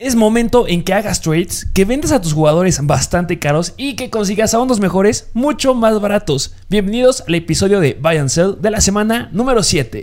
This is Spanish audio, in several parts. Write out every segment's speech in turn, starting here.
Es momento en que hagas trades, que vendas a tus jugadores bastante caros y que consigas a unos mejores mucho más baratos. Bienvenidos al episodio de Buy and Sell de la semana número 7.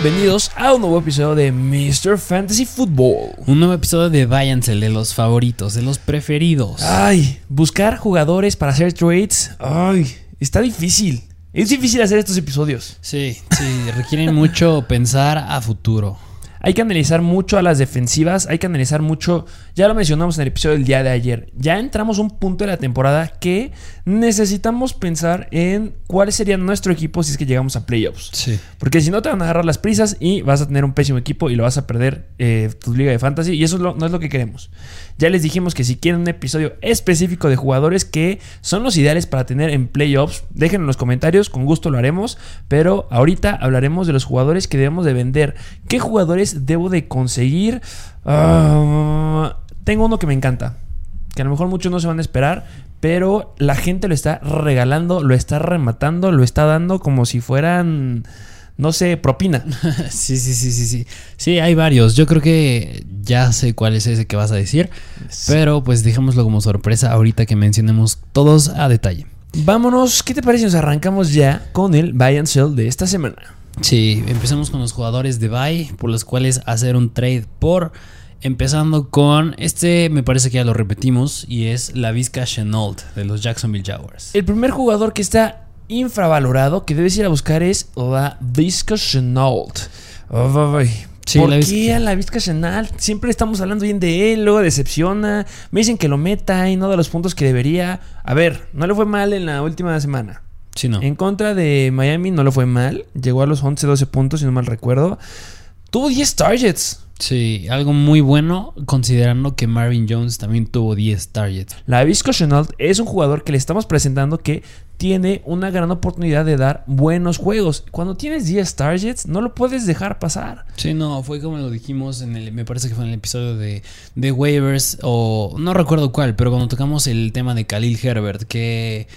Bienvenidos a un nuevo episodio de Mr. Fantasy Football. Un nuevo episodio de Váyanse, de los favoritos, de los preferidos. Ay, buscar jugadores para hacer trades. Ay, está difícil. Es difícil hacer estos episodios. Sí, sí, requieren mucho pensar a futuro. Hay que analizar mucho a las defensivas, hay que analizar mucho, ya lo mencionamos en el episodio del día de ayer, ya entramos a un punto de la temporada que necesitamos pensar en cuál sería nuestro equipo si es que llegamos a playoffs. Sí. Porque si no te van a agarrar las prisas y vas a tener un pésimo equipo y lo vas a perder eh, tu liga de fantasy y eso es lo- no es lo que queremos. Ya les dijimos que si quieren un episodio específico de jugadores que son los ideales para tener en playoffs, déjenlo en los comentarios, con gusto lo haremos, pero ahorita hablaremos de los jugadores que debemos de vender. ¿Qué jugadores debo de conseguir? Ah, tengo uno que me encanta, que a lo mejor muchos no se van a esperar, pero la gente lo está regalando, lo está rematando, lo está dando como si fueran, no sé, propina. Sí, sí, sí, sí, sí. Sí, hay varios. Yo creo que ya sé cuál es ese que vas a decir. Pero pues dejémoslo como sorpresa ahorita que mencionemos todos a detalle. Vámonos, ¿qué te parece si nos arrancamos ya con el buy and sell de esta semana? Sí, empecemos con los jugadores de buy por los cuales hacer un trade por empezando con este me parece que ya lo repetimos y es la Vizca Chenault de los Jacksonville Jaguars. El primer jugador que está infravalorado que debes ir a buscar es la Vizca Chenault. Sí, ¿Por la qué a la Vizca Chenault? Siempre estamos hablando bien de él, luego decepciona. Me dicen que lo meta y no da los puntos que debería. A ver, no le fue mal en la última semana. Sí, no. En contra de Miami no le fue mal. Llegó a los 11, 12 puntos, si no mal recuerdo. Tuvo 10 targets. Sí, algo muy bueno considerando que Marvin Jones también tuvo 10 targets. La Visco Chenault es un jugador que le estamos presentando que tiene una gran oportunidad de dar buenos juegos. Cuando tienes 10 targets, no lo puedes dejar pasar. Sí, no, fue como lo dijimos en el, me parece que fue en el episodio de, de waivers o no recuerdo cuál, pero cuando tocamos el tema de Khalil Herbert, que...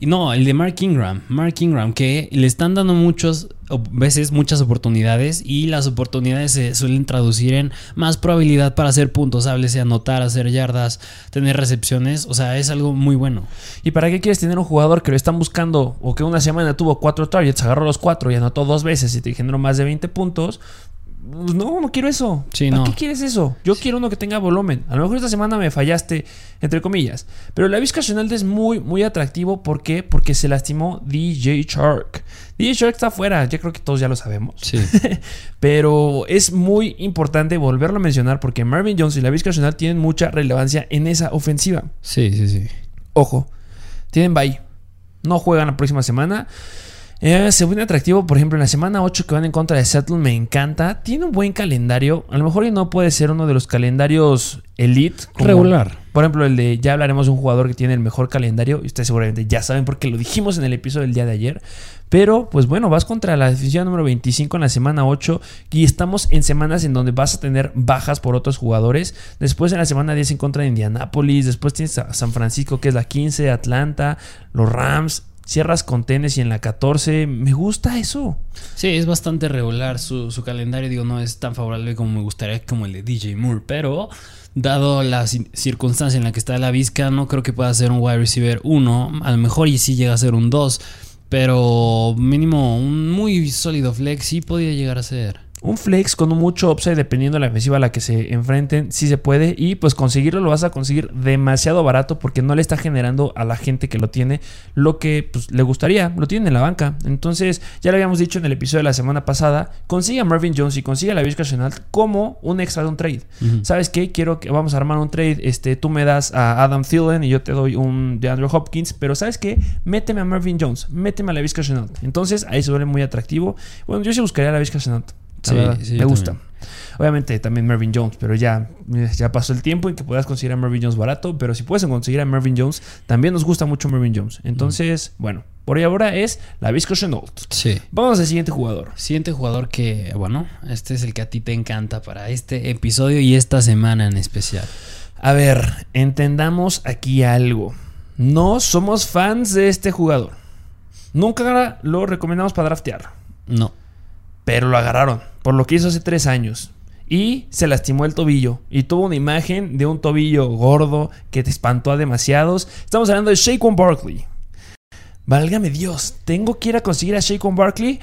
No, el de Mark Ingram, Mark Ingram, que le están dando muchas veces muchas oportunidades y las oportunidades se suelen traducir en más probabilidad para hacer puntos, háblese anotar, hacer yardas, tener recepciones, o sea, es algo muy bueno. ¿Y para qué quieres tener un jugador que lo están buscando o que una semana tuvo 4 targets, agarró los 4 y anotó dos veces y te generó más de 20 puntos? Pues no, no quiero eso. Sí, ¿Para no. qué quieres eso? Yo quiero uno que tenga volumen. A lo mejor esta semana me fallaste, entre comillas. Pero la Vizca Chenault es muy, muy atractivo. ¿Por qué? Porque se lastimó DJ Shark. DJ Shark está afuera, ya creo que todos ya lo sabemos. Sí. Pero es muy importante volverlo a mencionar porque Marvin Jones y la Vizca Chenault tienen mucha relevancia en esa ofensiva. Sí, sí, sí. Ojo, tienen bye. No juegan la próxima semana. Eh, se atractivo, por ejemplo, en la semana 8 que van en contra de Seattle, me encanta. Tiene un buen calendario. A lo mejor y no puede ser uno de los calendarios elite. como- Regular. Por ejemplo, el de ya hablaremos de un jugador que tiene el mejor calendario. Y ustedes seguramente ya saben porque lo dijimos en el episodio del día de ayer. Pero, pues bueno, vas contra la defensiva número 25 en la semana 8. Y estamos en semanas en donde vas a tener bajas por otros jugadores. Después en la semana 10 en contra de Indianapolis. Después tienes a San Francisco, que es la 15, Atlanta, los Rams. Cierras con Tennessee en la 14. Me gusta eso. Sí, es bastante regular su, su calendario. Digo, no es tan favorable como me gustaría como el de DJ Moore. Pero, dado la ci- circunstancia en la que está la Vizca, no creo que pueda ser un wide receiver 1. A lo mejor y sí llega a ser un 2. Pero mínimo un muy sólido flex sí podría llegar a ser. Un flex con mucho upside dependiendo de la ofensiva a la que se enfrenten, sí se puede. Y pues conseguirlo lo vas a conseguir demasiado barato porque no le está generando a la gente que lo tiene lo que pues, le gustaría. Lo tienen en la banca. Entonces, ya lo habíamos dicho en el episodio de la semana pasada. Consigue a Marvin Jones y consigue a la Vizca Chenault como un extra de un trade. ¿Sabes qué? Quiero que vamos a armar un trade. Este, tú me das a Adam Thielen y yo te doy un de Andrew Hopkins. Pero ¿sabes qué? Méteme a Marvin Jones. Méteme a la Vizca Chenault. Entonces ahí se vuelve muy atractivo. Bueno, yo sí buscaría a la Vizca Chenault. Sí, sí, me gusta. también. Obviamente también Mervyn Jones, pero ya, ya pasó el tiempo en que puedas conseguir a Mervyn Jones barato, pero si puedes conseguir a Mervyn Jones, también nos gusta mucho Mervyn Jones. Entonces, bueno, por ahora es la Visco Chenault. Sí. Vamos al siguiente jugador. Siguiente jugador que, bueno, este es el que a ti te encanta para este episodio y esta semana en especial. A ver, entendamos aquí algo. No somos fans de este jugador. Nunca lo recomendamos para draftear. No. Pero lo agarraron por lo que hizo hace tres años. Y se lastimó el tobillo. Y tuvo una imagen de un tobillo gordo que te espantó a demasiados. Estamos hablando de Shaquan Barkley. Válgame Dios, ¿tengo que ir a conseguir a Shaquan Barkley?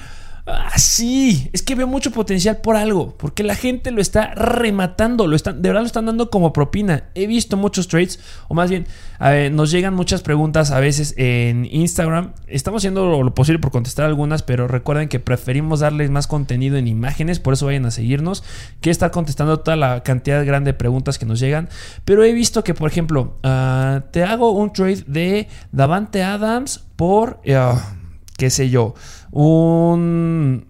Ah, sí, es que veo mucho potencial por algo, porque la gente lo está rematando, lo están, de verdad lo están dando como propina. He visto muchos trades, o más bien, nos llegan muchas preguntas a veces en Instagram. Estamos haciendo lo posible por contestar algunas, pero recuerden que preferimos darles más contenido en imágenes, por eso vayan a seguirnos, que estar contestando toda la cantidad grande de preguntas que nos llegan. Pero he visto que, por ejemplo, ah, te hago un trade de Davante Adams por, ah, qué sé yo, un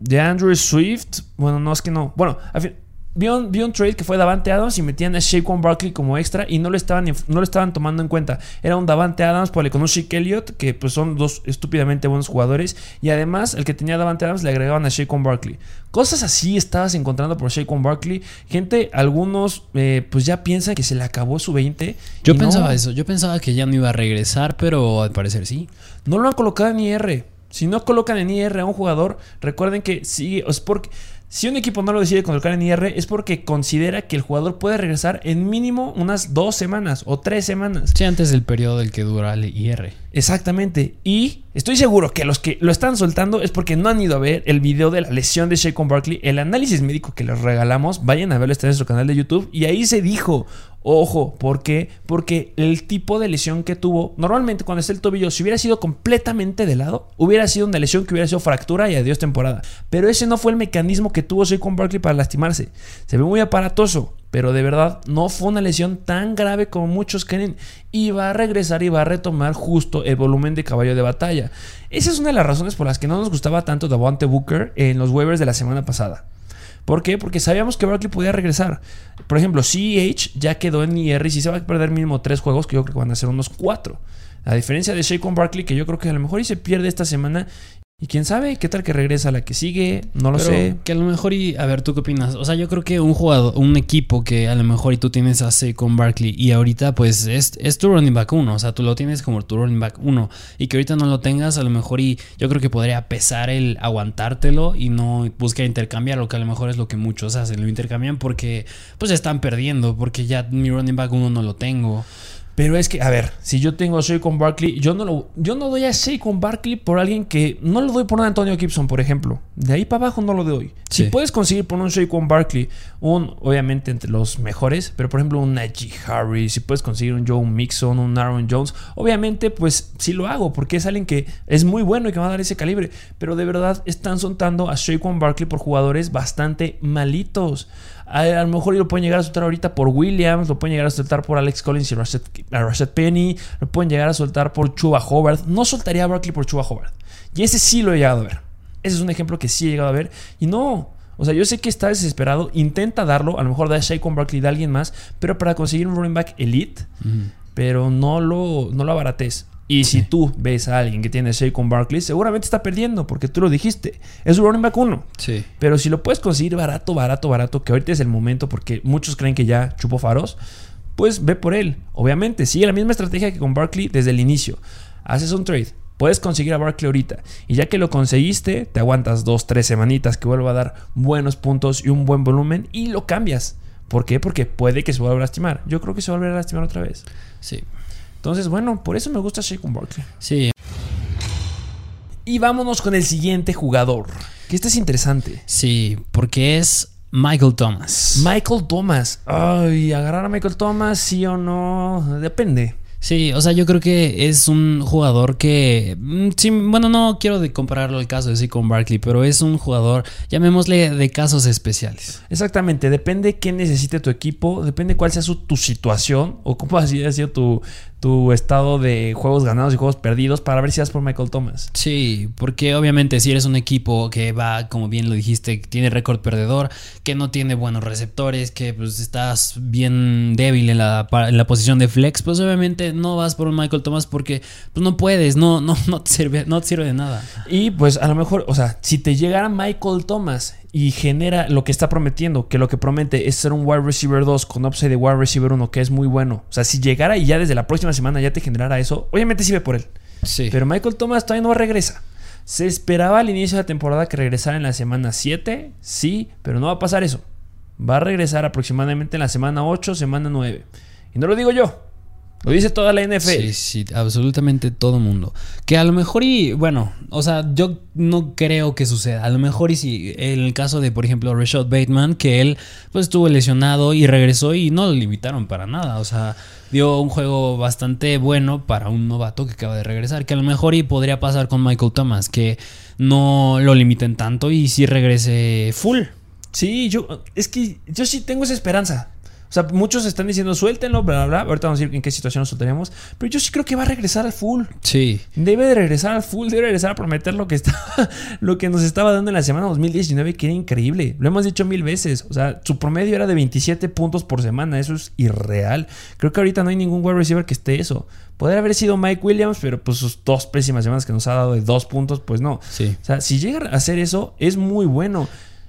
de Andrew Swift. Bueno, no es que no. Bueno, al fin, vi un, trade que fue Davante Adams y metían a Shaquan Barkley como extra y no lo estaban, no lo estaban tomando en cuenta. Era un Davante Adams por con un Shake Elliott, que pues son dos estúpidamente buenos jugadores. Y además, el que tenía Davante Adams le agregaban a Shaquan Barkley. Cosas así estabas encontrando por Shaquan Barkley. Gente, algunos eh, pues ya piensan que se le acabó su 20. Yo pensaba eso. Yo pensaba que ya no iba a regresar, pero al parecer sí. No lo han colocado en IR. Si no colocan en IR a un jugador, recuerden que sigue, es porque si un equipo no lo decide colocar en IR es porque considera que el jugador puede regresar en mínimo unas dos semanas o tres semanas. Sí, antes del periodo del que dura el IR. Exactamente. Y estoy seguro que los que lo están soltando es porque no han ido a ver el video de la lesión de Shaquan Barkley, el análisis médico que les regalamos. Vayan a verlo, está en nuestro canal de YouTube. Y ahí se dijo, Ojo, ¿por qué? Porque el tipo de lesión que tuvo, normalmente cuando está el tobillo, si hubiera sido completamente de lado, hubiera sido una lesión que hubiera sido fractura y adiós temporada. Pero ese no fue el mecanismo que tuvo Saquon Barkley para lastimarse. Se ve muy aparatoso, pero de verdad no fue una lesión tan grave como muchos creen. Y va a regresar y va a retomar justo el volumen de caballo de batalla. Esa es una de las razones por las que no nos gustaba tanto Davante Booker en los waivers de la semana pasada. ¿Por qué? Porque sabíamos que Barkley podía regresar. Por ejemplo, CEH ya quedó en IR y si se va a perder mínimo tres juegos, que yo creo que van a ser unos cuatro. A diferencia de Shaquan Barkley, que yo creo que a lo mejor y se pierde esta semana y quién sabe, qué tal que regresa la que sigue, no lo sé. Que a lo mejor y a ver, ¿tú qué opinas? O sea, yo creo que un jugador, un equipo que a lo mejor y tú tienes a con Barkley y ahorita pues es, es tu running back uno, o sea, tú lo tienes como tu running back uno y que ahorita no lo tengas, a lo mejor y yo creo que podría pesar el aguantártelo y no buscar intercambiar, lo que a lo mejor es lo que muchos hacen, lo intercambian porque pues están perdiendo, porque ya mi running back uno no lo tengo. Pero es que, a ver, si yo tengo a con Barkley, yo no, lo, yo no doy a con Barkley por alguien que no lo doy por un Antonio Gibson, por ejemplo. De ahí para abajo no lo doy. Si puedes conseguir por un con Barkley, un, obviamente entre los mejores, pero por ejemplo un Najee Harris, si puedes conseguir un Joe Mixon, un Aaron Jones, obviamente pues sí lo hago, porque es alguien que es muy bueno y que va a dar ese calibre. Pero de verdad están soltando a con Barkley por jugadores bastante malitos. A, lo mejor lo pueden llegar a soltar ahorita por Williams, lo pueden llegar a soltar por Alex Collins y Rashad, Penny, lo pueden llegar a soltar por Chuba Howard. No soltaría a Barkley por Chuba Howard. Y ese sí lo he llegado a ver. Ese es un ejemplo que sí he llegado a ver. Y no, o sea, yo sé que está desesperado, intenta darlo, a lo mejor da a con Barkley de alguien más, pero para conseguir un running back elite, pero no lo, no lo abarates. Y si tú ves a alguien que tiene con Barkley, seguramente está perdiendo, porque tú lo dijiste. Es un running back uno. Sí. Pero si lo puedes conseguir barato, barato, barato, que ahorita es el momento, porque muchos creen que ya chupó faros, pues ve por él. Obviamente, sigue la misma estrategia que con Barkley desde el inicio. Haces un trade. Puedes conseguir a Barkley ahorita. Y ya que lo conseguiste, te aguantas dos, tres semanitas que vuelva a dar buenos puntos y un buen volumen y lo cambias. ¿Por qué? Porque puede que se vuelva a lastimar. Yo creo que se va a volver a lastimar otra vez. Sí. Entonces, bueno, por eso me gusta Shaquan Barkley. Sí. Y vámonos con el siguiente jugador. Que este es interesante. Sí, porque es Michael Thomas. Michael Thomas. Ay, agarrar a Michael Thomas, sí o no. Depende. Sí, o sea, yo creo que es un jugador que. Mm, sí, bueno, no quiero de compararlo al caso de sí con Barkley, pero es un jugador, llamémosle, de casos especiales. Exactamente, depende qué necesite tu equipo, depende cuál sea su, tu situación o cómo ha sido tu, tu estado de juegos ganados y juegos perdidos para ver si das por Michael Thomas. Sí, porque obviamente si eres un equipo que va, como bien lo dijiste, que tiene récord perdedor, que no tiene buenos receptores, que pues estás bien débil en la, en la posición de flex, pues obviamente no vas por un Michael Thomas porque pues no puedes, no, no, no te sirve, no te sirve de nada. Y pues a lo mejor, o sea, si te llegara Michael Thomas y genera lo que está prometiendo, que lo que promete es ser un wide receiver 2 con upside de wide receiver 1, que es muy bueno. O sea, si llegara y ya desde la próxima semana ya te generara eso, obviamente sirve por él. Sí. Pero Michael Thomas todavía no regresa. Se esperaba al inicio de la temporada que regresara en la semana 7, sí, pero no va a pasar eso. Va a regresar aproximadamente en la semana 8, semana 9. Y no lo digo yo, lo dice toda la NFL. Sí, sí, absolutamente todo mundo. Que a lo mejor y, bueno, o sea, yo no creo que suceda. A lo mejor y si, en el caso de, por ejemplo, Rashad Bateman, que él pues estuvo lesionado y regresó y no lo limitaron para nada. O sea, dio un juego bastante bueno para un novato que acaba de regresar. Que a lo mejor y podría pasar con Michael Thomas, que no lo limiten tanto y si regrese full. Sí, yo es que yo sí tengo esa esperanza. O sea, muchos están diciendo suéltenlo, bla, bla, bla. Ahorita vamos a decir en qué situación lo soltaríamos. Pero yo sí creo que va a regresar al full. Sí. Debe de regresar al full, debe regresar a prometer lo que está, lo que nos estaba dando en la semana 2019, que era increíble. Lo hemos dicho mil veces. O sea, su promedio era de 27 puntos por semana. Eso es irreal. Creo que ahorita no hay ningún wide receiver que esté eso. Podría haber sido Mike Williams, pero pues sus dos pésimas semanas que nos ha dado de dos puntos, pues no. Sí. O sea, si llega a hacer eso, es muy bueno.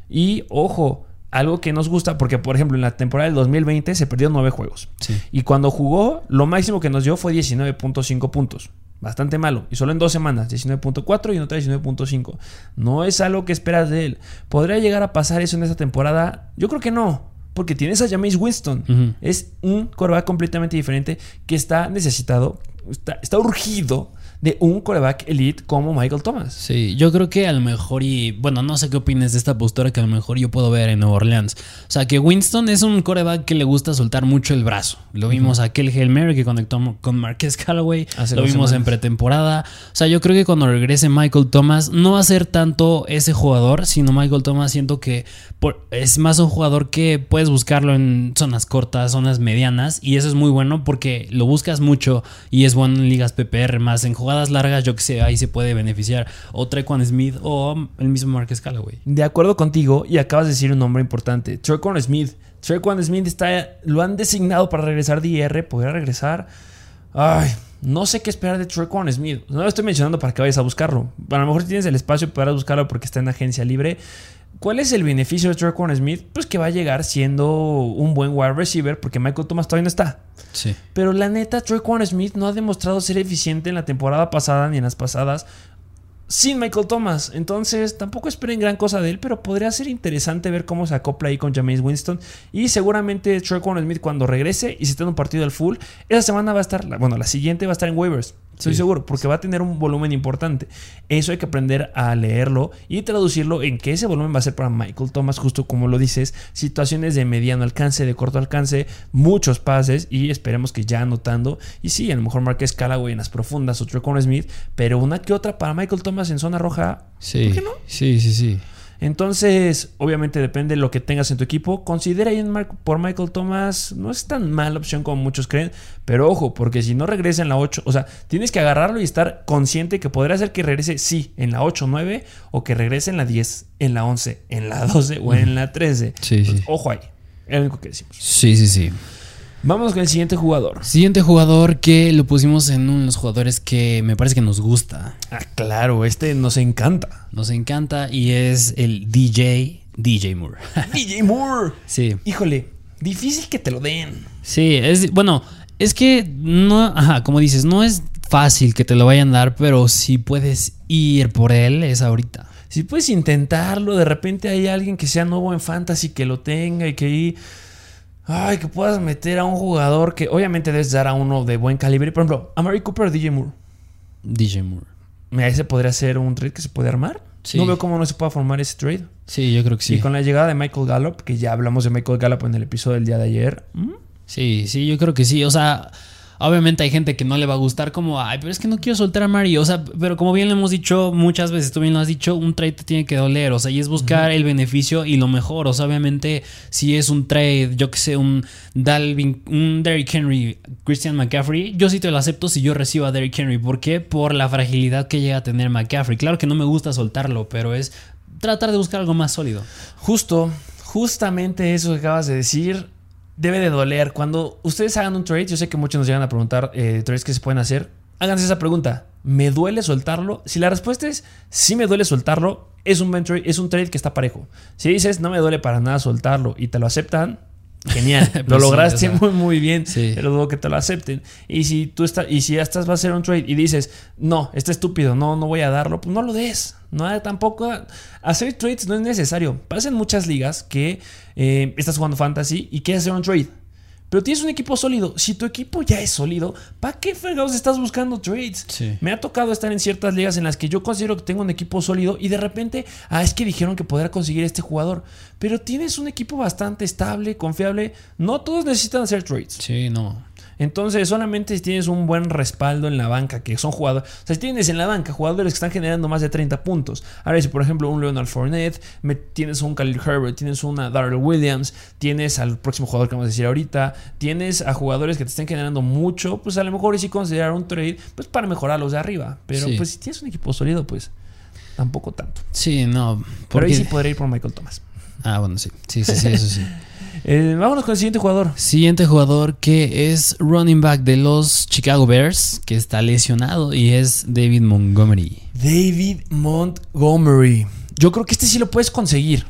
Y ojo, algo que nos gusta, porque por ejemplo en la temporada del 2020 se perdió nueve juegos. Sí. Y cuando jugó, lo máximo que nos dio fue 19.5 puntos. Bastante malo. Y solo en dos semanas, 19.4 y en otra 19.5. No es algo que esperas de él. ¿Podría llegar a pasar eso en esta temporada? Yo creo que no. Porque tienes a Jameis Winston. Es un coreback completamente diferente que está necesitado, está, está urgido de un coreback elite como Michael Thomas. Sí, yo creo que a lo mejor y bueno, no sé qué opines de esta postura que a lo mejor yo puedo ver en Nueva Orleans. O sea, que Winston es un coreback que le gusta soltar mucho el brazo. Lo vimos aquel Hail Mary que conectó con Marquez Callaway, Hace lo vimos en pretemporada. O sea, yo creo que cuando regrese Michael Thomas no va a ser tanto ese jugador, sino Michael Thomas siento que por- es más un jugador que puedes buscarlo en zonas cortas, zonas medianas y eso es muy bueno porque lo buscas mucho y es bueno en ligas PPR más en jugadas largas, yo que sé, ahí se puede beneficiar o Trequan Smith o el mismo Marquez Callaway. De acuerdo contigo, y acabas de decir un nombre importante: Trequan Smith. Trequan Smith está, lo han designado para regresar de IR, podría regresar. Ay, no sé qué esperar de Trequan Smith. No lo estoy mencionando para que vayas a buscarlo. A lo mejor tienes el espacio para buscarlo porque está en agencia libre. ¿Cuál es el beneficio de Trequan Smith? Pues que va a llegar siendo un buen wide receiver porque Michael Thomas todavía no está. Sí. Pero la neta, Trequan Smith no ha demostrado ser eficiente en la temporada pasada ni en las pasadas sin Michael Thomas. Entonces, tampoco esperen gran cosa de él, pero podría ser interesante ver cómo se acopla ahí con Jameis Winston. Y seguramente Trequan Smith cuando regrese y si está en un partido al full, esa semana va a estar, bueno, la siguiente va a estar en waivers. Estoy Sí. seguro, porque va a tener un volumen importante. Eso hay que aprender a leerlo y traducirlo en que ese volumen va a ser para Michael Thomas, justo como lo dices, situaciones de mediano alcance, de corto alcance, muchos pases y esperemos que ya anotando. Y sí, a lo mejor Marquez Callaway en las profundas o Trequan Smith, pero una que otra para Michael Thomas en zona roja. Sí. ¿Por qué no? Sí, sí, sí. Entonces, obviamente depende de lo que tengas en tu equipo. Considera ir por Michael Thomas. No es tan mala opción como muchos creen. Pero ojo, porque si no regresa en la 8, o sea, tienes que agarrarlo y estar consciente que podría ser que regrese, sí, en la 8 o 9, o que regrese en la 10, en la 11, en la 12 o en la 13. Sí, Entonces, sí. Ojo ahí. Es lo único que decimos. Sí, sí, sí. Vamos con el siguiente jugador. Siguiente jugador que lo pusimos en uno de los jugadores que me parece que nos gusta. Ah, claro, este nos encanta. Nos encanta y es el DJ, DJ Moore. DJ Moore. sí. Híjole, difícil que te lo den. Sí, es bueno, es que no, ajá, como dices, no es fácil que te lo vayan a dar, pero si puedes ir por él es ahorita. Si puedes intentarlo, de repente hay alguien que sea nuevo en fantasy que lo tenga y que ahí. Ay, que puedas meter a un jugador que obviamente debes dar a uno de buen calibre. Por ejemplo, a Mary Cooper o DJ Moore. DJ Moore. Mira, ese podría ser un trade que se puede armar. Sí. No veo cómo no se pueda formar ese trade. Sí, yo creo que sí. Y con la llegada de Michael Gallup, que ya hablamos de Michael Gallup en el episodio del día de ayer. ¿mm? Sí, sí, yo creo que sí. O sea, Obviamente hay gente que no le va a gustar como, ay, pero es que no quiero soltar a Mari. O sea, pero como bien le hemos dicho muchas veces, tú bien lo has dicho, un trade te tiene que doler. O sea, y es buscar el beneficio y lo mejor. O sea, obviamente, si es un trade, yo que sé, un Dalvin, un Derrick Henry, Christian McCaffrey, yo sí te lo acepto si yo recibo a Derrick Henry. ¿Por qué? Por la fragilidad que llega a tener McCaffrey. Claro que no me gusta soltarlo, pero es tratar de buscar algo más sólido. Justo, justamente eso que acabas de decir debe de doler. Cuando ustedes hagan un trade, yo sé que muchos nos llegan a preguntar eh, trades que se pueden hacer. Háganse esa pregunta. ¿Me duele soltarlo? Si la respuesta es sí me duele soltarlo, es un, trade, es un trade que está parejo. Si dices no me duele para nada soltarlo y te lo aceptan, Genial, lo Pues sí, lograste muy muy bien, sí. pero dudo que te lo acepten. Y si tú estás y si ya estás va a hacer un trade y dices, "No, está estúpido, no no voy a darlo", pues no lo des. No tampoco hacer trades no es necesario. Pasa en muchas ligas que eh, estás jugando fantasy y quieres hacer un trade. Pero tienes un equipo sólido. Si tu equipo ya es sólido, ¿para qué fregados estás buscando trades? Sí. Me ha tocado estar en ciertas ligas en las que yo considero que tengo un equipo sólido y de repente, ah, es que dijeron que podrá conseguir este jugador. Pero tienes un equipo bastante estable, confiable. No todos necesitan hacer trades. Sí, no. Entonces, solamente si tienes un buen respaldo en la banca, que son jugadores. O sea, si tienes en la banca jugadores que están generando más de 30 puntos. Ahora, si por ejemplo un Leonard Fournette, tienes un Khalil Herbert, tienes una Darrell Williams, tienes al próximo jugador que vamos a decir ahorita, tienes a jugadores que te estén generando mucho, pues a lo mejor sí considerar un trade, pues para mejorar los de arriba. Pero Sí. pues si tienes un equipo sólido, pues tampoco tanto. Sí, no. Por ahí porque- sí podría ir por Michael Thomas. Ah, bueno, sí. Sí, sí, sí, eso sí. Eh, vámonos con el siguiente jugador. Siguiente jugador que es running back de los Chicago Bears, que está lesionado y es David Montgomery. David Montgomery. Yo creo que este sí lo puedes conseguir.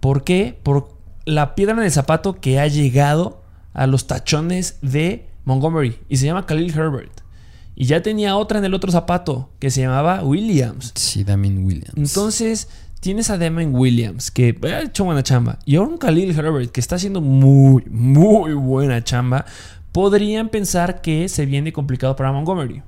¿Por qué? Por la piedra en el zapato que ha llegado a los tachones de Montgomery. Y se llama Khalil Herbert. Y ya tenía otra en el otro zapato que se llamaba Williams. Sí, Damien Williams. Entonces, tienes a Damon Williams, que ha hecho buena chamba. Y ahora un Khalil Herbert, que está haciendo muy, muy buena chamba. Podrían pensar que se viene complicado para Montgomery.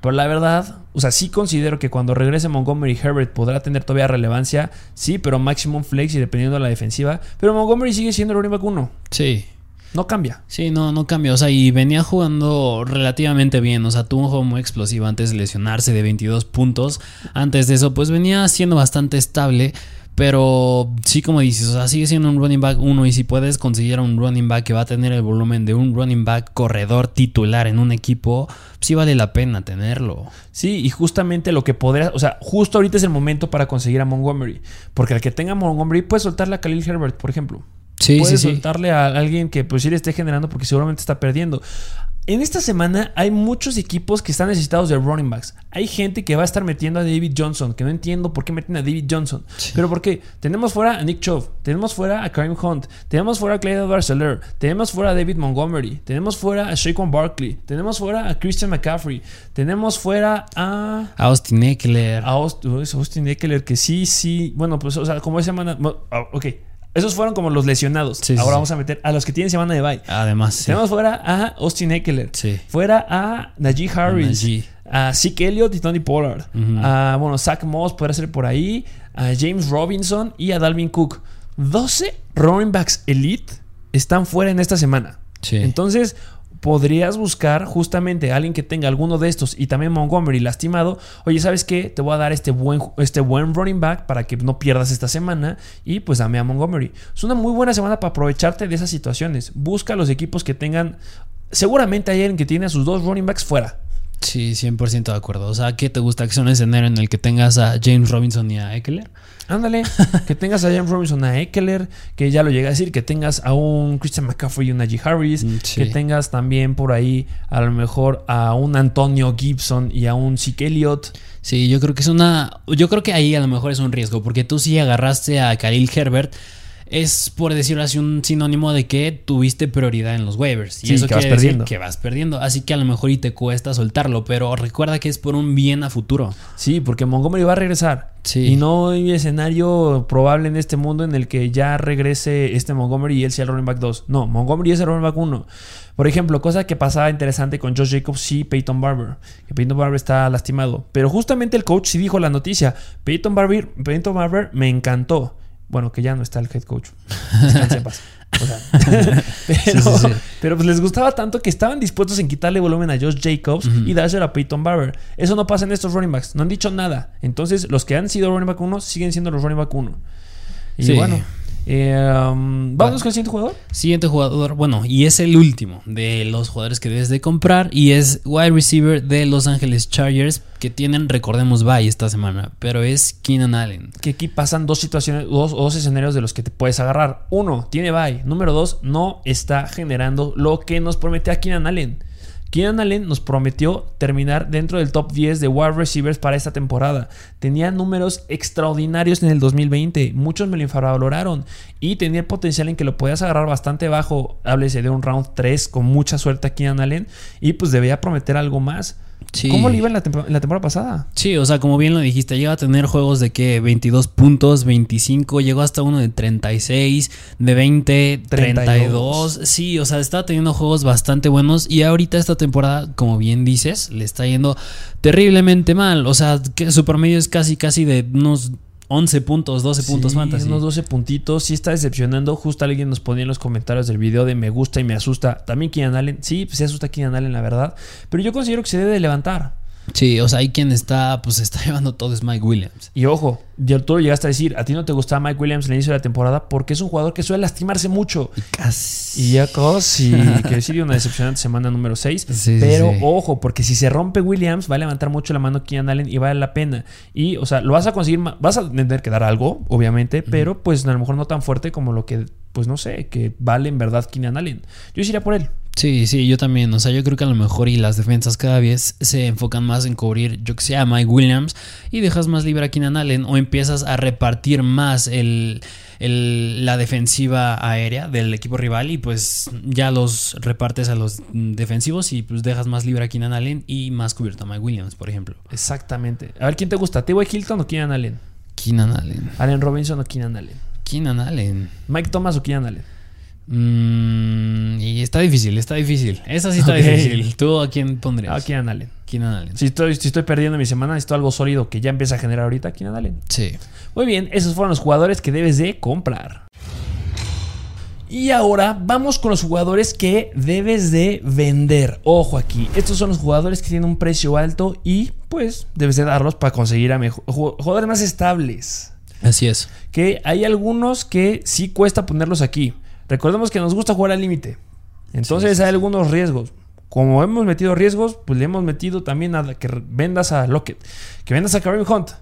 Pero la verdad, o sea, sí considero que cuando regrese Montgomery Herbert podrá tener todavía relevancia. Sí, pero maximum flex y dependiendo de la defensiva. Pero Montgomery sigue siendo el running back 1. Sí. No cambia. Sí, no, no cambió. O sea, y venía jugando relativamente bien. O sea, tuvo un juego muy explosivo antes de lesionarse de 22 puntos. Antes de eso, pues venía siendo bastante estable. Pero sí, como dices, o sea, sigue siendo un running back uno. Y si puedes conseguir a un running back que va a tener el volumen de un running back corredor titular en un equipo, sí vale la pena tenerlo. Sí, y justamente lo que podría, o sea, justo ahorita es el momento para conseguir a Montgomery. Porque al que tenga Montgomery, puedes soltarle a Khalil Herbert, por ejemplo. Sí, sí, puedes sí. soltarle a alguien que pues sí le esté generando porque seguramente está perdiendo. En esta semana hay muchos equipos que están necesitados de running backs. Hay gente que va a estar metiendo a David Johnson, que no entiendo por qué meten a David Johnson. Sí. Pero ¿por qué? Tenemos fuera a Nick Chubb, tenemos fuera a Kareem Hunt, tenemos fuera a Clyde Barceler, tenemos fuera a David Montgomery, tenemos fuera a Shaquan Barkley, tenemos fuera a Christian McCaffrey, tenemos fuera a Austin Eckler. a Aust- uy, es Austin Eckler, que sí, sí. Bueno, pues, o sea, como es semana. ah, Ok. Esos fueron como los lesionados. Sí, Ahora sí. vamos a meter a los que tienen semana de bye. Además, sí. Tenemos fuera a Austin Eckler. Sí. Fuera a Najee Harris. Najee. A Zeke Elliott y Tony Pollard. A, bueno, Zach Moss puede ser por ahí. A James Robinson y a Dalvin Cook. 12 running backs elite están fuera en esta semana. Sí. Entonces, podrías buscar justamente a alguien que tenga alguno de estos y también Montgomery lastimado. Oye, ¿sabes qué? Te voy a dar este buen, este buen running back para que no pierdas esta semana y pues dame a Montgomery. Es una muy buena semana para aprovecharte de esas situaciones. Busca los equipos que tengan. Seguramente hay alguien que tiene a sus dos running backs fuera. Sí, 100% de acuerdo. O sea, ¿qué te gusta que sea un escenario en el que tengas a James Robinson y a Eckler? Ándale, que tengas a James Robinson, a Eckler, que ya lo llegué a decir, que tengas a un Christian McCaffrey y un Najee Harris, Mm, sí. que tengas también por ahí a lo mejor a un Antonio Gibson y a un Zeke Elliott. Sí, yo creo que es una. Yo creo que ahí a lo mejor es un riesgo, porque tú sí agarraste a Khalil Herbert. Es por decirlo así un sinónimo de que tuviste prioridad en los waivers. Y Sí, eso que vas quiere decir perdiendo. que vas perdiendo. Así que a lo mejor y te cuesta soltarlo. Pero recuerda que es por un bien a futuro. Sí, porque Montgomery va a regresar. Sí. Y no hay escenario probable en este mundo en el que ya regrese este Montgomery y él sea el running back 2. No, Montgomery es el running back 1. Por ejemplo, cosa que pasaba interesante con Josh Jacobs y Peyton Barber. Que Peyton Barber está lastimado. Pero justamente el coach sí dijo la noticia. Peyton Barber, Peyton Barber me encantó. Bueno, que ya no está el head coach. Descanse en paz. O sea, pero, Sí, sí, sí. pero pues les gustaba tanto que estaban dispuestos en quitarle volumen a Josh Jacobs y dárselo a Peyton Barber. Eso no pasa en estos running backs. No han dicho nada. Entonces, los que han sido running back 1 siguen siendo los running back 1. Y Sí. bueno, eh, um, vamos con el siguiente jugador. Siguiente jugador, bueno, y es el último de los jugadores que debes de comprar y es wide receiver de Los Angeles Chargers que tienen, recordemos, bye esta semana, pero es Keenan Allen. Que aquí pasan dos situaciones, dos, dos escenarios de los que te puedes agarrar. Uno, tiene bye. Número dos, no está generando lo que nos prometía Keenan Allen. Keenan Allen nos prometió terminar dentro del top 10 de wide receivers para esta temporada. Tenía números extraordinarios en el 2020. Muchos me lo infravaloraron. Y tenía el potencial en que lo podías agarrar bastante bajo. Háblese de un round 3 con mucha suerte a Keenan Allen. Y pues debía prometer algo más. Sí. ¿Cómo le iba en la, temporada pasada? Sí, o sea, como bien lo dijiste, llega a tener juegos de que 22 puntos, 25, llegó hasta uno de 36, de 20, 32. Sí, o sea, está teniendo juegos bastante buenos y ahorita esta temporada, como bien dices, le está yendo terriblemente mal. O sea, que su promedio es casi, casi de unos 11 puntos, 12 puntos fantasy. Unos 12 puntitos. Sí está decepcionando. Justo alguien nos ponía en los comentarios del video de me gusta y me asusta. También Keenan Allen. Sí, pues se asusta Keenan Allen, la verdad. Pero yo considero que se debe de levantar. Sí, o sea, hay quien está, pues está llevando todo es Mike Williams. Y ojo, tú lo llegaste a decir, a ti no te gustaba Mike Williams al inicio de la temporada porque es un jugador que suele lastimarse mucho. Casi. Y ya casi, que decir una decepcionante semana número 6. Sí, pero sí. ojo, porque si se rompe Williams, va a levantar mucho la mano Keenan Allen y vale la pena. Y, o sea, lo vas a conseguir, vas a tener que dar algo, obviamente, pero pues a lo mejor no tan fuerte como lo que, pues no sé, que vale en verdad Keenan Allen. Yo iría por él. Sí, sí, yo también. O sea, yo creo que a lo mejor y las defensas cada vez se enfocan más en cubrir, yo que sé, a Mike Williams y dejas más libre a Keenan Allen o empiezas a repartir más el, el- la defensiva aérea del equipo rival y pues ya los repartes a los defensivos y pues dejas más libre a Keenan Allen y más cubierto a Mike Williams, por ejemplo. Exactamente. A ver, ¿quién te gusta? ¿T.Y. Hilton o Keenan Allen? Keenan Allen. Allen Robinson o Keenan Allen. Keenan Allen. Mike Thomas o Keenan Allen. Mm, y está difícil, está difícil. Esa sí está difícil. ¿Tú a quién pondrías? Ah, Keenan Allen. Keenan Allen. Si estoy, si estoy perdiendo mi semana, necesito algo sólido que ya empieza a generar ahorita. Keenan Allen. Sí. Muy bien, esos fueron los jugadores que debes de comprar. Y ahora vamos con los jugadores que debes de vender. Ojo aquí, estos son los jugadores que tienen un precio alto y pues debes de darlos para conseguir a mejo- ju- jugadores más estables. Así es. Que hay algunos que sí cuesta ponerlos aquí. Recordemos que nos gusta jugar al límite. Entonces Sí, sí, hay algunos riesgos. Como hemos metido riesgos, pues le hemos metido también a que vendas a Lockett, que vendas a Kareem Hunt.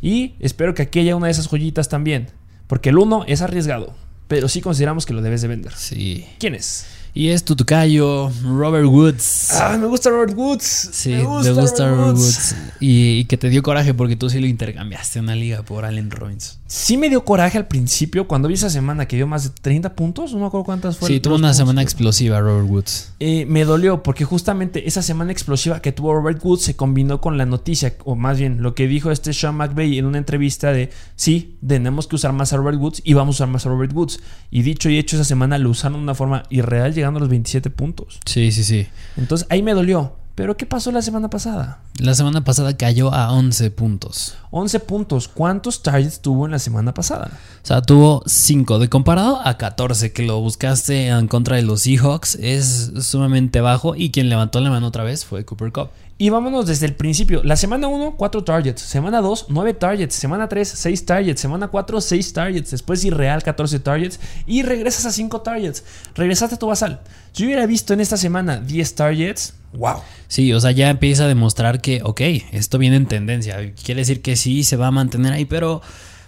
Y espero que aquí haya una de esas joyitas también. Porque el uno es arriesgado, pero sí consideramos que lo debes de vender. Sí. ¿Quién es? Y es tu tocayo, Robert Woods. Ah, me gusta Robert Woods. sí, me te gusta Robert Woods. Y, y que te dio coraje porque tú sí lo intercambiaste en una liga por Allen Robinson. Sí me dio coraje al principio cuando vi esa semana que dio más de 30 puntos. No me acuerdo cuántas fueron. Sí, tuvo una puntos semana explosiva Robert Woods. Eh, me dolió porque justamente esa semana explosiva que tuvo Robert Woods se combinó con la noticia, o más bien lo que dijo este Sean McVay en una entrevista de sí, tenemos que usar más a Robert Woods y vamos a usar más a Robert Woods. Y dicho y hecho, esa semana lo usaron de una forma irreal llegando a los 27 puntos. Sí, sí, sí. Entonces ahí me dolió. Pero ¿qué pasó la semana pasada? La semana pasada cayó a 11 puntos. 11 puntos. ¿Cuántos targets tuvo en la semana pasada? O sea, tuvo 5. De comparado a 14 que lo buscaste en contra de los Seahawks, es sumamente bajo. Y quien levantó la mano otra vez fue Cooper Cup. Y vámonos desde el principio. La semana 1, 4 targets. Semana 2, 9 targets. Semana 3, 6 targets. Semana 4, 6 targets. Después irreal, 14 targets. Y regresas a 5 targets. Regresaste a tu basal. Si yo hubiera visto en esta semana 10 targets, wow. Sí, o sea, ya empieza a demostrar que, ok, esto viene en tendencia. Quiere decir que sí se va a mantener ahí, pero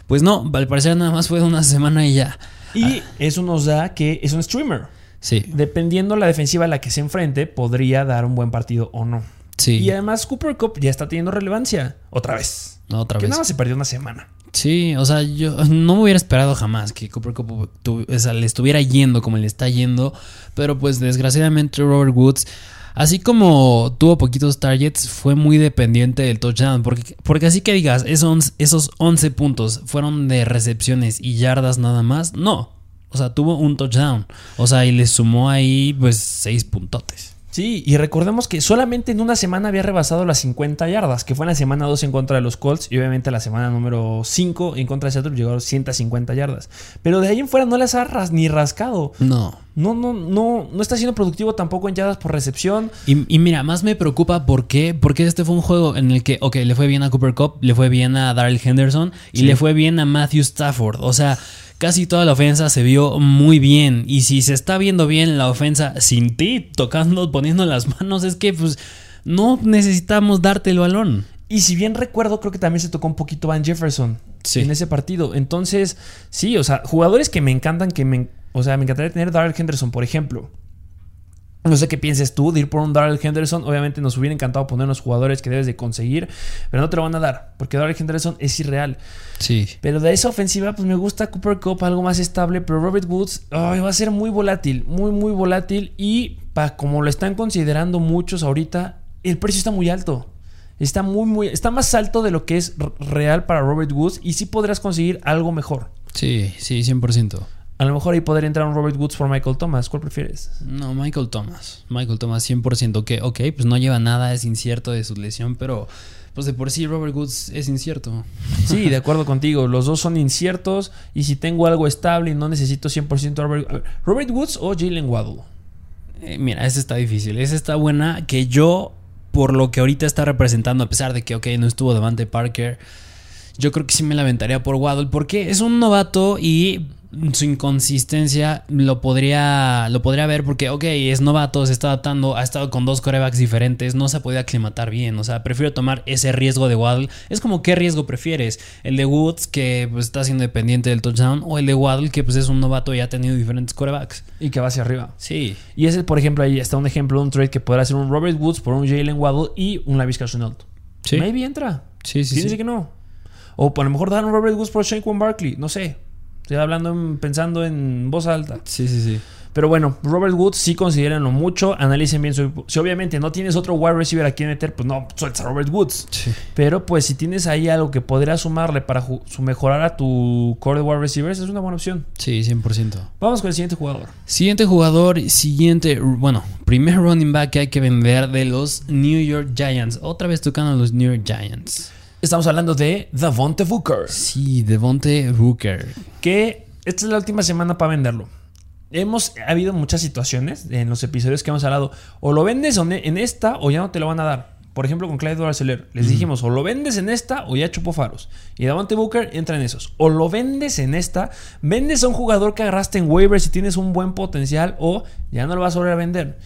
pues no, al parecer nada más fue una semana y ya. Y eso nos da que es un streamer. Sí, Dependiendo la defensiva a la que se enfrente, podría dar un buen partido o no. Sí. Y además, Cooper Cup ya está teniendo relevancia. Otra vez. Otra que vez. nada más se perdió una semana. Sí, o sea, yo no me hubiera esperado jamás que Cooper Cup tu- o sea, le estuviera yendo como le está yendo, pero pues desgraciadamente Robert Woods, así como tuvo poquitos targets, fue muy dependiente del touchdown, porque, porque así que digas, esos, esos 11 puntos fueron de recepciones y yardas nada más, no, o sea, tuvo un touchdown, o sea, y le sumó ahí pues 6 puntotes. Sí, y recordemos que solamente en una semana había rebasado las 50 yardas, que fue en la semana 2 en contra de los Colts y obviamente la semana número 5 en contra de Seattle llegó a 150 yardas. Pero de ahí en fuera no las ha ras- ni rascado. No. No, no, no, no está siendo productivo tampoco en yardas por recepción. Y, y mira, más me preocupa por qué, porque este fue un juego en el que, ok, le fue bien a Cooper Cup, le fue bien a Darrell Henderson y Sí. le fue bien a Matthew Stafford. O sea, casi toda la ofensa se vio muy bien. Y si se está viendo bien la ofensa sin ti, tocando, poniendo las manos, es que pues no necesitamos darte el balón. Y si bien recuerdo, creo que también se tocó un poquito Van Jefferson Sí. en ese partido. Entonces, sí, o sea, jugadores que me encantan, que me, o sea, me encantaría tener Darrell Henderson, por ejemplo. No sé qué pienses tú de ir por un Darrell Henderson. Obviamente nos hubiera encantado poner los jugadores que debes de conseguir, pero no te lo van a dar, porque Darrell Henderson es irreal. Sí. Pero de esa ofensiva, pues me gusta Cooper Cup, algo más estable, pero Robert Woods va a ser muy volátil, muy, muy volátil. Y pa, como lo están considerando muchos ahorita, el precio está muy alto. Está muy, muy. Está más alto de lo que es real para Robert Woods. Y sí podrás conseguir algo mejor. Sí, sí, 100%. A lo mejor ahí podría entrar un Robert Woods por Michael Thomas. ¿Cuál prefieres? No, Michael Thomas. Michael Thomas 100%. Que, ok, pues no lleva nada, es incierto de su lesión, pero pues de por sí Robert Woods es incierto. Sí, de acuerdo contigo. Los dos son inciertos. Y si tengo algo estable y no necesito 100% Robert, ver, Robert Woods o Jalen Waddle. Eh, mira, esa está difícil. Esa está buena que yo, por lo que ahorita está representando, a pesar de que, ok, no estuvo Devante Parker, yo creo que sí me la aventaría por Waddle, porque es un novato y su inconsistencia lo podría, lo podría ver porque, ok, es novato, se está adaptando, ha estado con dos corebacks diferentes, no se ha podido aclimatar bien. O sea, prefiero tomar ese riesgo de Waddle. Es como, ¿qué riesgo prefieres? ¿El de Woods, que pues, está siendo dependiente del touchdown, o el de Waddle, que pues es un novato y ha tenido diferentes corebacks? Y que va hacia arriba. Sí. Y ese, por ejemplo, ahí está un ejemplo de un trade que podrá ser un Robert Woods por un Jalen Waddle y un Lavisca Shenault. Sí. Maybe entra. Sí, sí, ¿Quién sí. que no? O por lo mejor dar un Robert Woods por Shaquan Barkley. No sé. Estoy hablando, en- pensando en voz alta. Sí, sí, sí. Pero bueno, Robert Woods sí considérenlo mucho. Analicen bien su. Si obviamente no tienes otro wide receiver a quien meter, pues no, suelta a Robert Woods. Sí. Pero pues si tienes ahí algo que podría sumarle para su mejorar a tu core de wide receivers, es una buena opción. Sí, 100%. Vamos con el siguiente jugador. Siguiente jugador, siguiente, bueno, primer running back que hay que vender de los New York Giants. Otra vez tocando a los New York Giants. Estamos hablando de Davonte Booker. Sí, Devonte Booker. que esta es la última semana para venderlo. Hemos ha habido muchas situaciones en los episodios que hemos hablado. O lo vendes en esta o ya no te lo van a dar. Por ejemplo, con Clyde Arcelor. Les dijimos, o lo vendes en esta o ya chupó faros. Y Davante Booker entra en esos. O lo vendes en esta, vendes a un jugador que agarraste en waivers si tienes un buen potencial o ya no lo vas a volver a vender.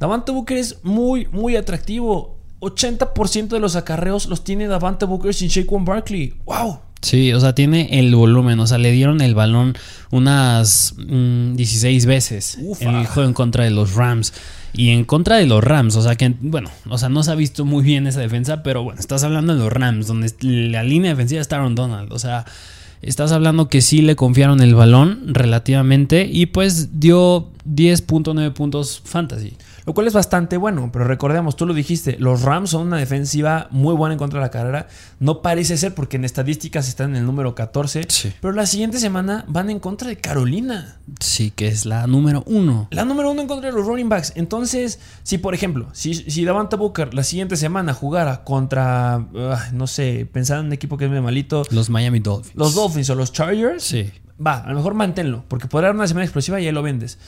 Davante Booker es muy, muy atractivo. 80% de los acarreos los tiene Davante Booker sin Shaquan Barkley. ¡Wow! Sí, o sea, tiene el volumen. O sea, le dieron el balón unas mm, 16 veces Ufa. en el juego en contra de los Rams. Y en contra de los Rams, o sea que, bueno, o sea, no se ha visto muy bien esa defensa, pero bueno, estás hablando de los Rams, donde la línea defensiva está Aaron Donald. O sea, estás hablando que sí le confiaron el balón relativamente y pues dio 10.9 puntos fantasy. Lo cual es bastante bueno, pero recordemos, tú lo dijiste, los Rams son una defensiva muy buena en contra de la carrera. No parece ser porque en estadísticas están en el número 14, Sí. pero la siguiente semana van en contra de Carolina. Sí, que es la número uno. La número uno en contra de los running backs. Entonces, si por ejemplo, si, si Davante Booker la siguiente semana jugara contra, ah, no sé, pensar en un equipo que es medio malito, Los Miami Dolphins. los Dolphins o los Chargers, Sí. va, a lo mejor manténlo, porque podrá dar una semana explosiva y ahí lo vendes.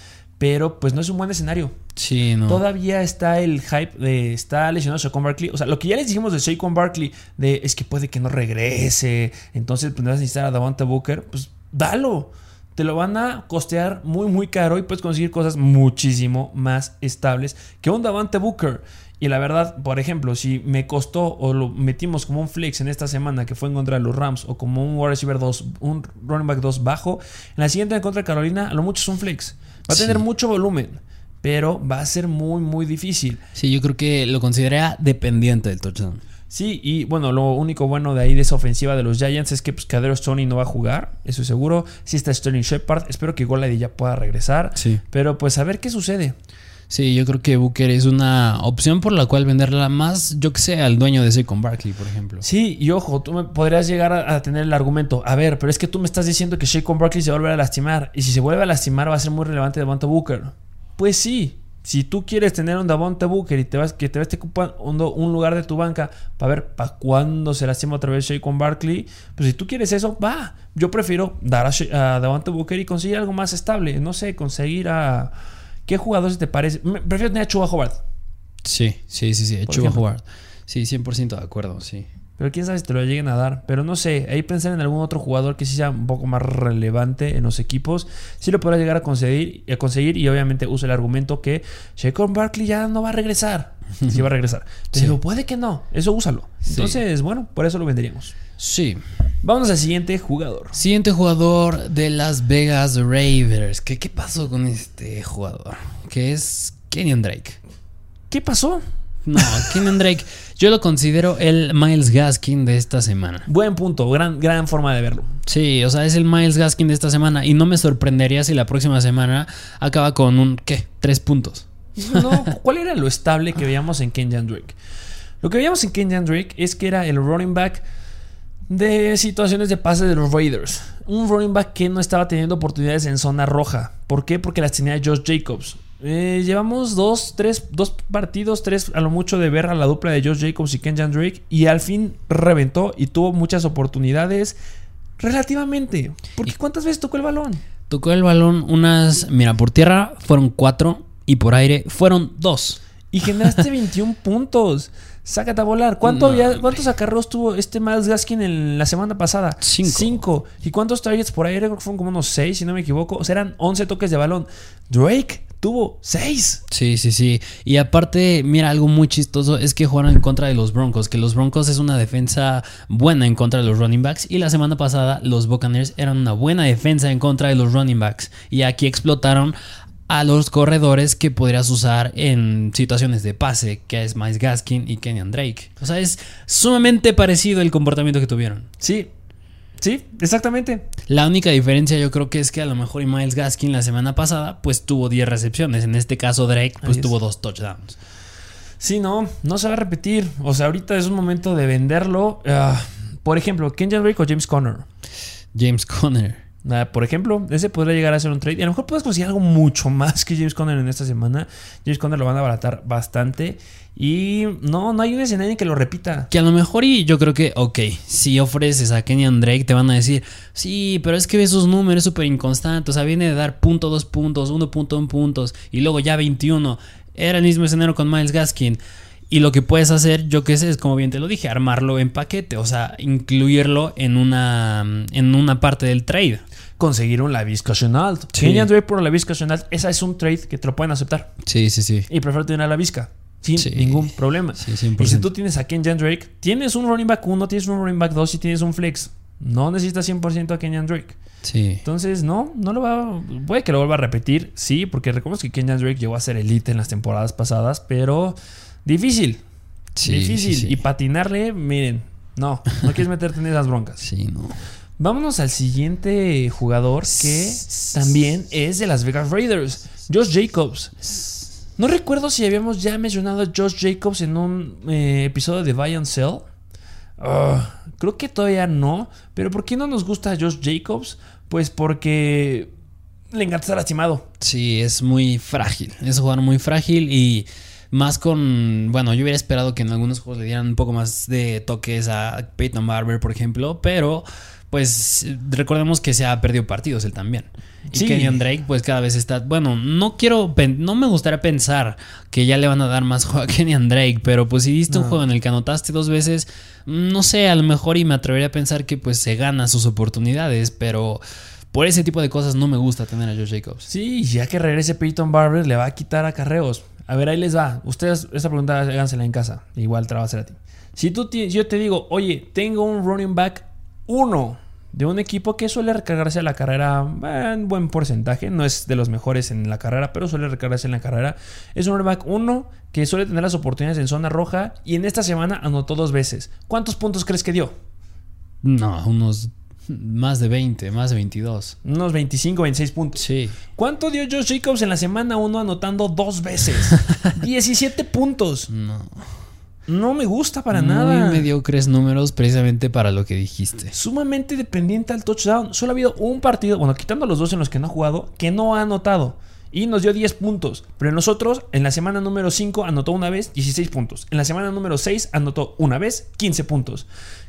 Pero pues no es un buen escenario. Sí, no. Todavía está el hype de está lesionado Saquon Barkley. O sea, lo que ya les dijimos de Saquon Barkley, de es que puede que no regrese. Entonces, pues no vas a necesitar a Davante Booker. Pues dalo. Te lo van a costear muy, muy caro y puedes conseguir cosas muchísimo más estables que un Davante Booker. Y la verdad, por ejemplo, si me costó o lo metimos como un flex en esta semana que fue en contra de los Rams o como un wide receiver 2, un running back 2 bajo, en la siguiente en contra de Carolina, a lo mucho es un flex. Va a tener mucho volumen, pero va a ser muy, muy difícil. Sí, yo creo que lo consideraría dependiente del touchdown. Sí, y bueno, lo único bueno de ahí de esa ofensiva de los Giants es que pues, Cadero Stoney no va a jugar, eso es seguro. Sí está Sterling Shepard, espero que Golady ya pueda regresar. Sí. Pero pues a ver qué sucede. Sí, yo creo que Booker es una opción por la cual venderla más, yo que sé, al dueño de Saquon Barkley, por ejemplo. Sí, y ojo, tú me podrías llegar a, tener el argumento. A ver, pero es que tú me estás diciendo que Shaquon Barkley se va a lastimar. Y si se vuelve a lastimar va a ser muy relevante Devonta Booker. Pues sí, Si tú quieres tener un Davonte Booker y te vas, que te vas ocupando un lugar de tu banca para ver para cuándo se lastima otra vez con Barkley, pues si tú quieres eso, va. Yo prefiero dar a, a Booker y conseguir algo más estable. No sé, conseguir a. ¿Qué jugadores te parece? Prefiero tener a Chuba Howard. Sí, sí, sí, sí. Chuba Howard. Sí, 100% de acuerdo, sí. Pero quién sabe si te lo lleguen a dar. Pero no sé, ahí pensar en algún otro jugador que sí sea un poco más relevante en los equipos. Sí lo podrá llegar a conseguir, a conseguir y obviamente uso el argumento que Shaquon Barkley ya no va a regresar. Sí va a regresar. Pero puede que no. Eso úsalo. Entonces, bueno, por eso lo venderíamos. Sí. Vamos al siguiente jugador. Siguiente jugador de Las Vegas Raiders. ¿Qué, qué pasó con este jugador? Que es Kenyon Drake. ¿Qué pasó? No, Kenyon Drake, yo lo considero el Miles Gaskin de esta semana. Buen punto, gran, gran forma de verlo. Sí, o sea, es el Miles Gaskin de esta semana y no me sorprendería si la próxima semana acaba con un, ¿qué? Tres puntos. No, ¿cuál era lo estable que veíamos en Kenyan Drake? Lo que veíamos en Kenyan Drake es que era el running back de situaciones de pase de los Raiders. Un running back que no estaba teniendo oportunidades en zona roja. ¿Por qué? Porque las tenía Josh Jacobs. Eh, llevamos dos, tres, dos partidos, tres a lo mucho de ver a la dupla de Josh Jacobs y Kenjan Drake. Y al fin reventó y tuvo muchas oportunidades. Relativamente. Porque ¿cuántas veces tocó el balón? Tocó el balón unas. Mira, por tierra fueron cuatro y por aire fueron dos. Y generaste 21 puntos. Sácate a volar. ¿Cuánto ¿Cuántos acarreos tuvo este Miles Gaskin en la semana pasada? Cinco. Cinco. ¿Y cuántos targets por aire? Creo que fueron como unos seis, si no me equivoco. O sea, eran 11 toques de balón. Drake tuvo seis. Sí, sí, sí. Y aparte, mira, algo muy chistoso es que jugaron en contra de los Broncos, que los Broncos es una defensa buena en contra de los running backs. Y la semana pasada los Buccaneers eran una buena defensa en contra de los running backs. Y aquí explotaron a los corredores que podrías usar en situaciones de pase, que es Miles Gaskin y Kenyan Drake. O sea, es sumamente parecido el comportamiento que tuvieron. Sí, Sí, exactamente. La única diferencia yo creo que es que a lo mejor Miles Gaskin la semana pasada pues tuvo 10 recepciones. En este caso Drake pues tuvo dos touchdowns. Sí, no, no se va a repetir. O sea, ahorita es un momento de venderlo. Ah, por ejemplo, Kenyan Drake o James Conner. James Conner. Ah, por ejemplo, ese podría llegar a ser un trade. Y a lo mejor puedes conseguir algo mucho más que James Conner en esta semana. James Conner lo van a abaratar bastante. Y no, no hay un escenario que lo repita. Que a lo mejor, y yo creo que, ok, si ofreces a Kenyan Drake, te van a decir, sí, pero es que ve sus números súper inconstantes. O sea, viene de dar punto dos puntos, uno punto un puntos, y luego ya 21. Era el mismo escenario con Miles Gaskin. Y lo que puedes hacer, yo qué sé, es como bien te lo dije, armarlo en paquete, o sea, incluirlo en una, en una parte del trade. Conseguir un Lavisca Chenault. Sí. Kenyan Drake por Lavisca Chenault, esa es un trade que te lo pueden aceptar. Sí, sí, sí. Y prefiero tener a Lavisca sin ningún problema. y si tú tienes a Kenyan Drake, tienes un running back 1, tienes un running back 2 y tienes un flex. No necesitas 100% a Kenyan Drake. Sí. Entonces, no, no lo va. Puede que lo vuelva a repetir, sí, porque reconozco que Kenyan Drake llegó a ser elite en las temporadas pasadas, pero difícil. Sí, difícil. Y patinarle, miren, no, no quieres meterte en esas broncas. Sí, no. Vámonos al siguiente jugador que también es de las Vegas Raiders, Josh Jacobs. No recuerdo si habíamos ya mencionado a Josh Jacobs en un eh, episodio de Buy and Sell. Ah, creo que todavía no. Pero ¿por qué no nos gusta Josh Jacobs? Pues porque le encanta estar lastimado. Sí, es muy frágil. Es un jugador muy frágil y más con. Bueno, yo hubiera esperado que en algunos juegos le dieran un poco más de toques a Peyton Barber, por ejemplo. Pero pues recordemos que se ha perdido partidos él también. Y Kenyon Drake, pues cada vez está. Bueno, no quiero. No me gustaría pensar que ya le van a dar más juego a Kenyon Drake, pero pues si viste un juego en el que anotaste dos veces, no sé, a lo mejor y me atrevería a pensar que pues se gana sus oportunidades, pero. Por ese tipo de cosas no me gusta tener a Josh Jacobs. Sí, ya que regrese Peyton Barber, le va a quitar a carreos. A ver, ahí les va. Ustedes, esta pregunta hágansela en casa. Igual te la va a hacer a ti. Si tú yo te digo, oye, tengo un running back uno de un equipo que suele recargarse a la carrera en buen porcentaje, no es de los mejores en la carrera, pero suele recargarse en la carrera. Es un running back 1 que suele tener las oportunidades en zona roja y en esta semana anotó dos veces. ¿Cuántos puntos crees que dio? No, unos más de 20, más de 22. Unos 25, 26 puntos. Sí. ¿Cuánto dio Josh Jacobs en la semana 1 anotando dos veces? 17 puntos. No. No me gusta para nada. Muy mediocres números precisamente para lo que dijiste. Sumamente dependiente al touchdown. Solo ha habido un partido, bueno, quitando los dos en los que no ha jugado, que no ha anotado. y nos dio 10 puntos. Pero nosotros, en la semana número 5, anotó una vez 16 puntos. En la semana número 6, anotó una vez 15 puntos.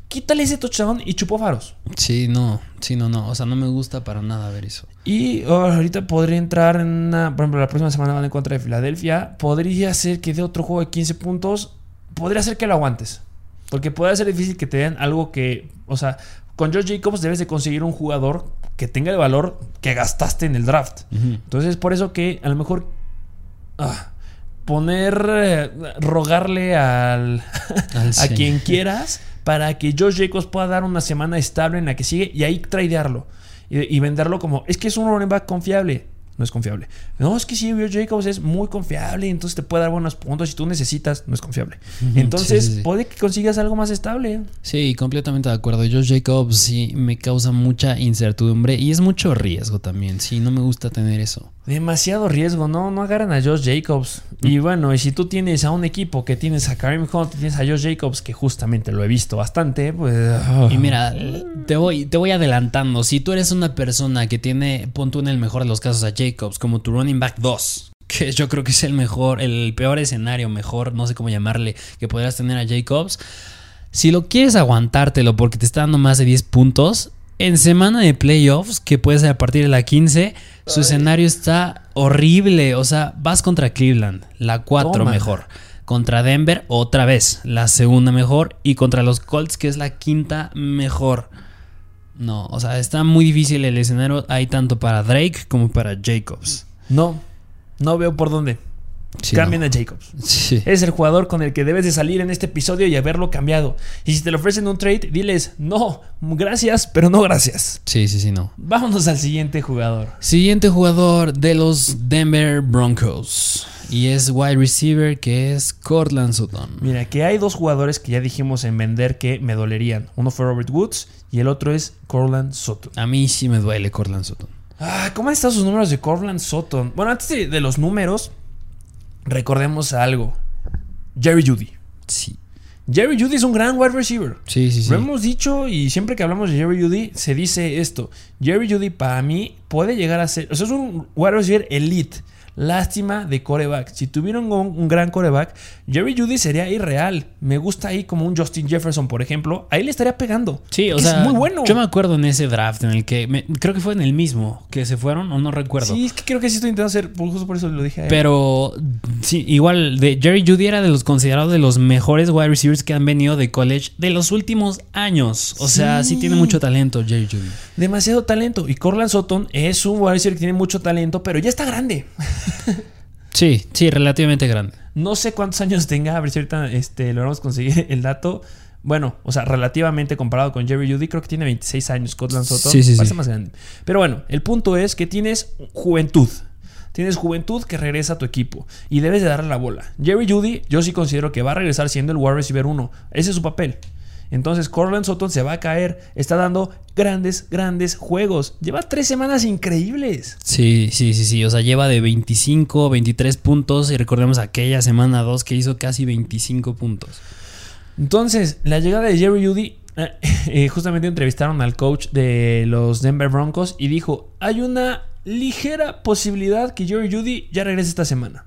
Quítale ese touchdown y chupó faros. Sí, no, sí, no, no. O sea, no me gusta para nada ver eso. Y oh, ahorita podría entrar en una. Por ejemplo, la próxima semana van en contra de Filadelfia. Podría ser que dé otro juego de 15 puntos. Podría ser que lo aguantes. Porque puede ser difícil que te den algo que. O sea, con George Jacobs debes de conseguir un jugador que tenga el valor que gastaste en el draft. Entonces, por eso que a lo mejor. ah, poner. eh, rogarle al. Al a quien quieras para que Josh Jacobs pueda dar una semana estable en la que sigue y ahí tradearlo y, y venderlo como es que es un running back confiable. No es confiable. No, es que sí, Josh Jacobs es muy confiable, entonces te puede dar buenos puntos. Si tú necesitas, no es confiable. Entonces, Sí, sí, sí. puede que consigas algo más estable. Sí, completamente de acuerdo. Josh Jacobs sí me causa mucha incertidumbre y es mucho riesgo también. Sí, no me gusta tener eso. Demasiado riesgo, no, no agarran a Josh Jacobs. Y bueno, y si tú tienes a un equipo que tienes a Kareem Hunt, tienes a Josh Jacobs, que justamente lo he visto bastante, pues. Y mira, te voy, te voy adelantando. Si tú eres una persona que tiene, pon tú en el mejor de los casos a Jacobs como tu running back 2, que yo creo que es el mejor, el peor escenario, mejor, no sé cómo llamarle, que podrías tener a Jacobs. Si lo quieres aguantártelo porque te está dando más de 10 puntos, en semana de playoffs, que puede ser a partir de la 15, su escenario está horrible. O sea, vas contra Cleveland, la 4 Toma. mejor. Contra Denver, otra vez, la segunda mejor. Y contra los Colts, que es la quinta mejor. No, o sea, está muy difícil el escenario. Hay tanto para Drake como para Jacobs. No, no veo por dónde. Sí, Cambien no. a Jacobs. Sí. Es el jugador con el que debes de salir en este episodio y haberlo cambiado. Y si te lo ofrecen un trade, diles, no, gracias, pero no gracias. sí, sí, sí, no. Vámonos al siguiente jugador. Siguiente jugador de los Denver Broncos. Y es wide receiver que es Cortland Sutton. Mira, que hay dos jugadores que ya dijimos en vender que me dolerían. Uno fue Robert Woods y el otro es Corland Sutton. A mí sí me duele Cortland Sutton. Ah, ¿Cómo han estado sus números de Corland Sutton? Bueno, antes de, de los números, recordemos algo. Jerry Judy. Sí. Jerry Judy es un gran wide receiver. Sí, sí, sí. Lo hemos dicho y siempre que hablamos de Jerry Judy se dice esto. Jerry Judy para mí puede llegar a ser, o sea, es un wide receiver elite. Lástima de coreback. Si tuvieran un, un gran coreback, Jerry Judy sería irreal. Me gusta ahí como un Justin Jefferson, por ejemplo. Ahí le estaría pegando. Sí, o sea, es muy bueno. Yo me acuerdo en ese draft en el que me- creo que fue en el mismo que se fueron o no recuerdo. Sí, es que creo que sí estoy intentando hacer, justo por eso lo dije a él. Pero sí, igual de Jerry Judy era de los considerados de los mejores wide receivers que han venido de college de los últimos años. O sea, sí Sí. tiene mucho talento Jerry Judy. Demasiado talento. Y Corland Sutton es un wide receiver que tiene mucho talento, pero ya está grande. Sí, sí, relativamente grande. No sé cuántos años tenga, a ver si ahorita este, logramos conseguir el dato. Bueno, o sea, relativamente comparado con Jerry Judy, creo que tiene 26 años. Sí, sí, sí. Parece más grande. Pero bueno, el punto es que tienes juventud. Tienes juventud que regresa a tu equipo y debes de darle la bola. Jerry Judy, yo sí considero que va a regresar siendo el wide receiver 1. Ese es su papel. Entonces, Corland Sutton se va a caer. Está dando grandes, grandes juegos. Lleva tres semanas increíbles. Sí, sí, sí, sí. O sea, lleva de 25, 23 puntos. Y recordemos aquella semana 2 que hizo casi 25 puntos. Entonces, la llegada de Jerry Judy, eh, eh, justamente entrevistaron al coach de los Denver Broncos y dijo, hay una ligera posibilidad que Jerry Judy ya regrese esta semana.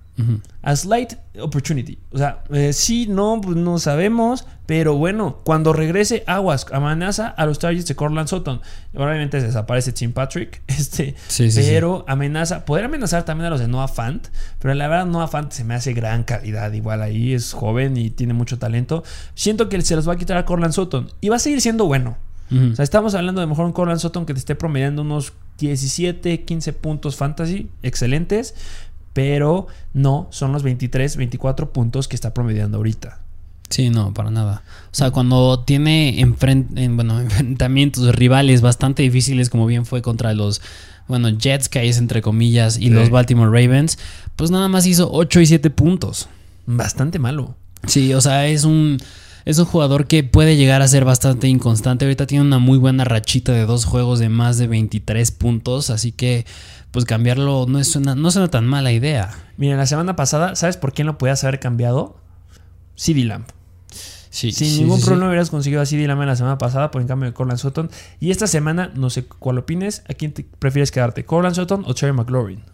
A slight opportunity. O sea, eh, sí, no, pues no sabemos. Pero bueno, cuando regrese, aguas, amenaza a los Chargers de Cortland Sutton. Obviamente se desaparece Tim Patrick. Este, Sí, sí, pero amenaza, podría amenazar también a los de Noah Fant. Pero la verdad, Noah Fant se me hace gran calidad. Igual ahí es joven y tiene mucho talento. Siento que se los va a quitar a Cortland Sutton. Y va a seguir siendo bueno. O sea, estamos hablando de mejor un Corland Sutton que te esté promediando unos 17, 15 puntos fantasy, excelentes, pero no son los 23, 24 puntos que está promediando ahorita. Sí, no, para nada. O sea, cuando tiene enfren- en, bueno, enfrentamientos rivales bastante difíciles, como bien fue contra los bueno, Jets, que es entre comillas, y Sí. los Baltimore Ravens, pues nada más hizo 8 y 7 puntos. Bastante malo. Sí, o sea, es un, es un jugador que puede llegar a ser bastante inconstante. Ahorita tiene una muy buena rachita de dos juegos de más de 23 puntos, así que pues cambiarlo no, es una, no suena tan mala idea. Mira, la semana pasada, ¿sabes por quién lo podías haber cambiado? CD Lamb. Sí, Sin sí, ningún sí, problema hubieras conseguido a CD Lamb en la semana pasada por en cambio de Corland Sutton. Y esta semana, no sé cuál opines, ¿a quién te prefieres quedarte? ¿Corland Sutton o Cherry McLaurin?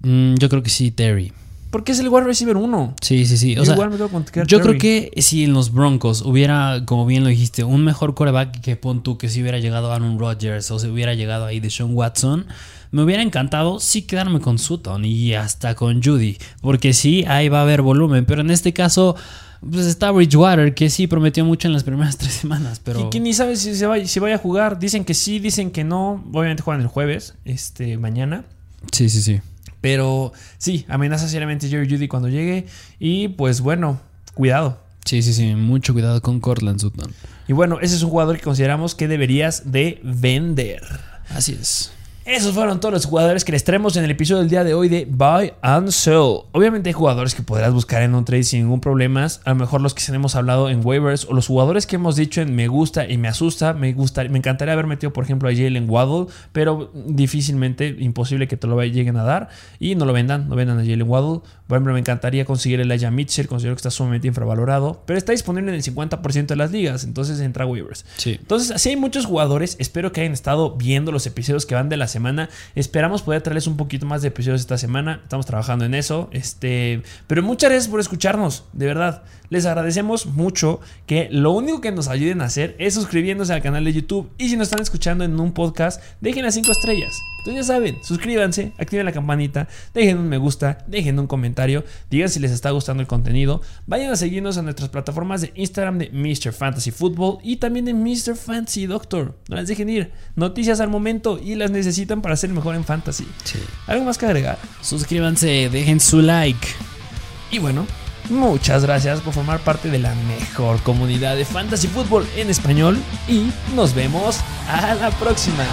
Mm, yo creo que sí, Terry. Porque es el wide receiver 1. Sí, sí, sí. O Yo sea, igual me con Terry. yo creo que si en los Broncos hubiera, como bien lo dijiste, un mejor coreback que pon tú que si hubiera llegado Aaron Rodgers o si hubiera llegado ahí Deshaun Watson, me hubiera encantado sí quedarme con Sutton y hasta con Judy. Porque sí, ahí va a haber volumen. Pero en este caso, pues está Bridgewater, que sí prometió mucho en las primeras tres semanas. Pero. Y que ni sabe si se vaya, si vaya a jugar. Dicen que sí, dicen que no. Obviamente juegan el jueves, este, mañana. Sí, sí, sí. Pero sí, amenaza seriamente Jerry Judy cuando llegue. Y pues bueno, cuidado. Sí, sí, sí. Mucho cuidado con Cortland Sutton. Y bueno, ese es un jugador que consideramos que deberías de vender. Así es. Esos fueron todos los jugadores que les traemos en el episodio del día de hoy de Buy and Sell. Obviamente hay jugadores que podrás buscar en un trade sin ningún problema. A lo mejor los que hemos hablado en waivers o los jugadores que hemos dicho en me gusta y me asusta. Me, gusta, me encantaría haber metido, por ejemplo, a Jalen Waddle, pero difícilmente, imposible que te lo lleguen a dar y no lo vendan, no vendan a Jalen Waddle. Por ejemplo, me encantaría conseguir el Elijah Mitchell, considero que está sumamente infravalorado, pero está disponible en el 50% de las ligas, entonces entra a waivers. Sí. Entonces, así hay muchos jugadores. Espero que hayan estado viendo los episodios que van de la semana. Esperamos poder traerles un poquito más de episodios esta semana. Estamos trabajando en eso. Este, pero muchas gracias por escucharnos, de verdad. Les agradecemos mucho que lo único que nos ayuden a hacer es suscribiéndose al canal de YouTube. Y si nos están escuchando en un podcast, dejen las 5 estrellas. Entonces ya saben, suscríbanse, activen la campanita, dejen un me gusta, dejen un comentario, digan si les está gustando el contenido. Vayan a seguirnos en nuestras plataformas de Instagram de Mr. Fantasy Football y también de Mr. Fantasy Doctor. No las dejen ir. Noticias al momento y las necesitan para ser mejor en fantasy. Sí. ¿Algo más que agregar? Suscríbanse, dejen su like. Y bueno, muchas gracias por formar parte de la mejor comunidad de fantasy fútbol en español y nos vemos a la próxima.